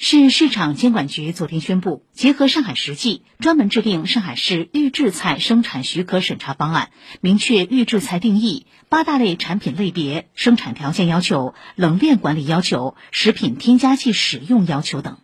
市市场监管局昨天宣布结合上海实际专门制定上海市预制菜生产许可审查方案明确预制菜定义八大类产品类别生产条件要求冷链管理要求食品添加剂使用要求等。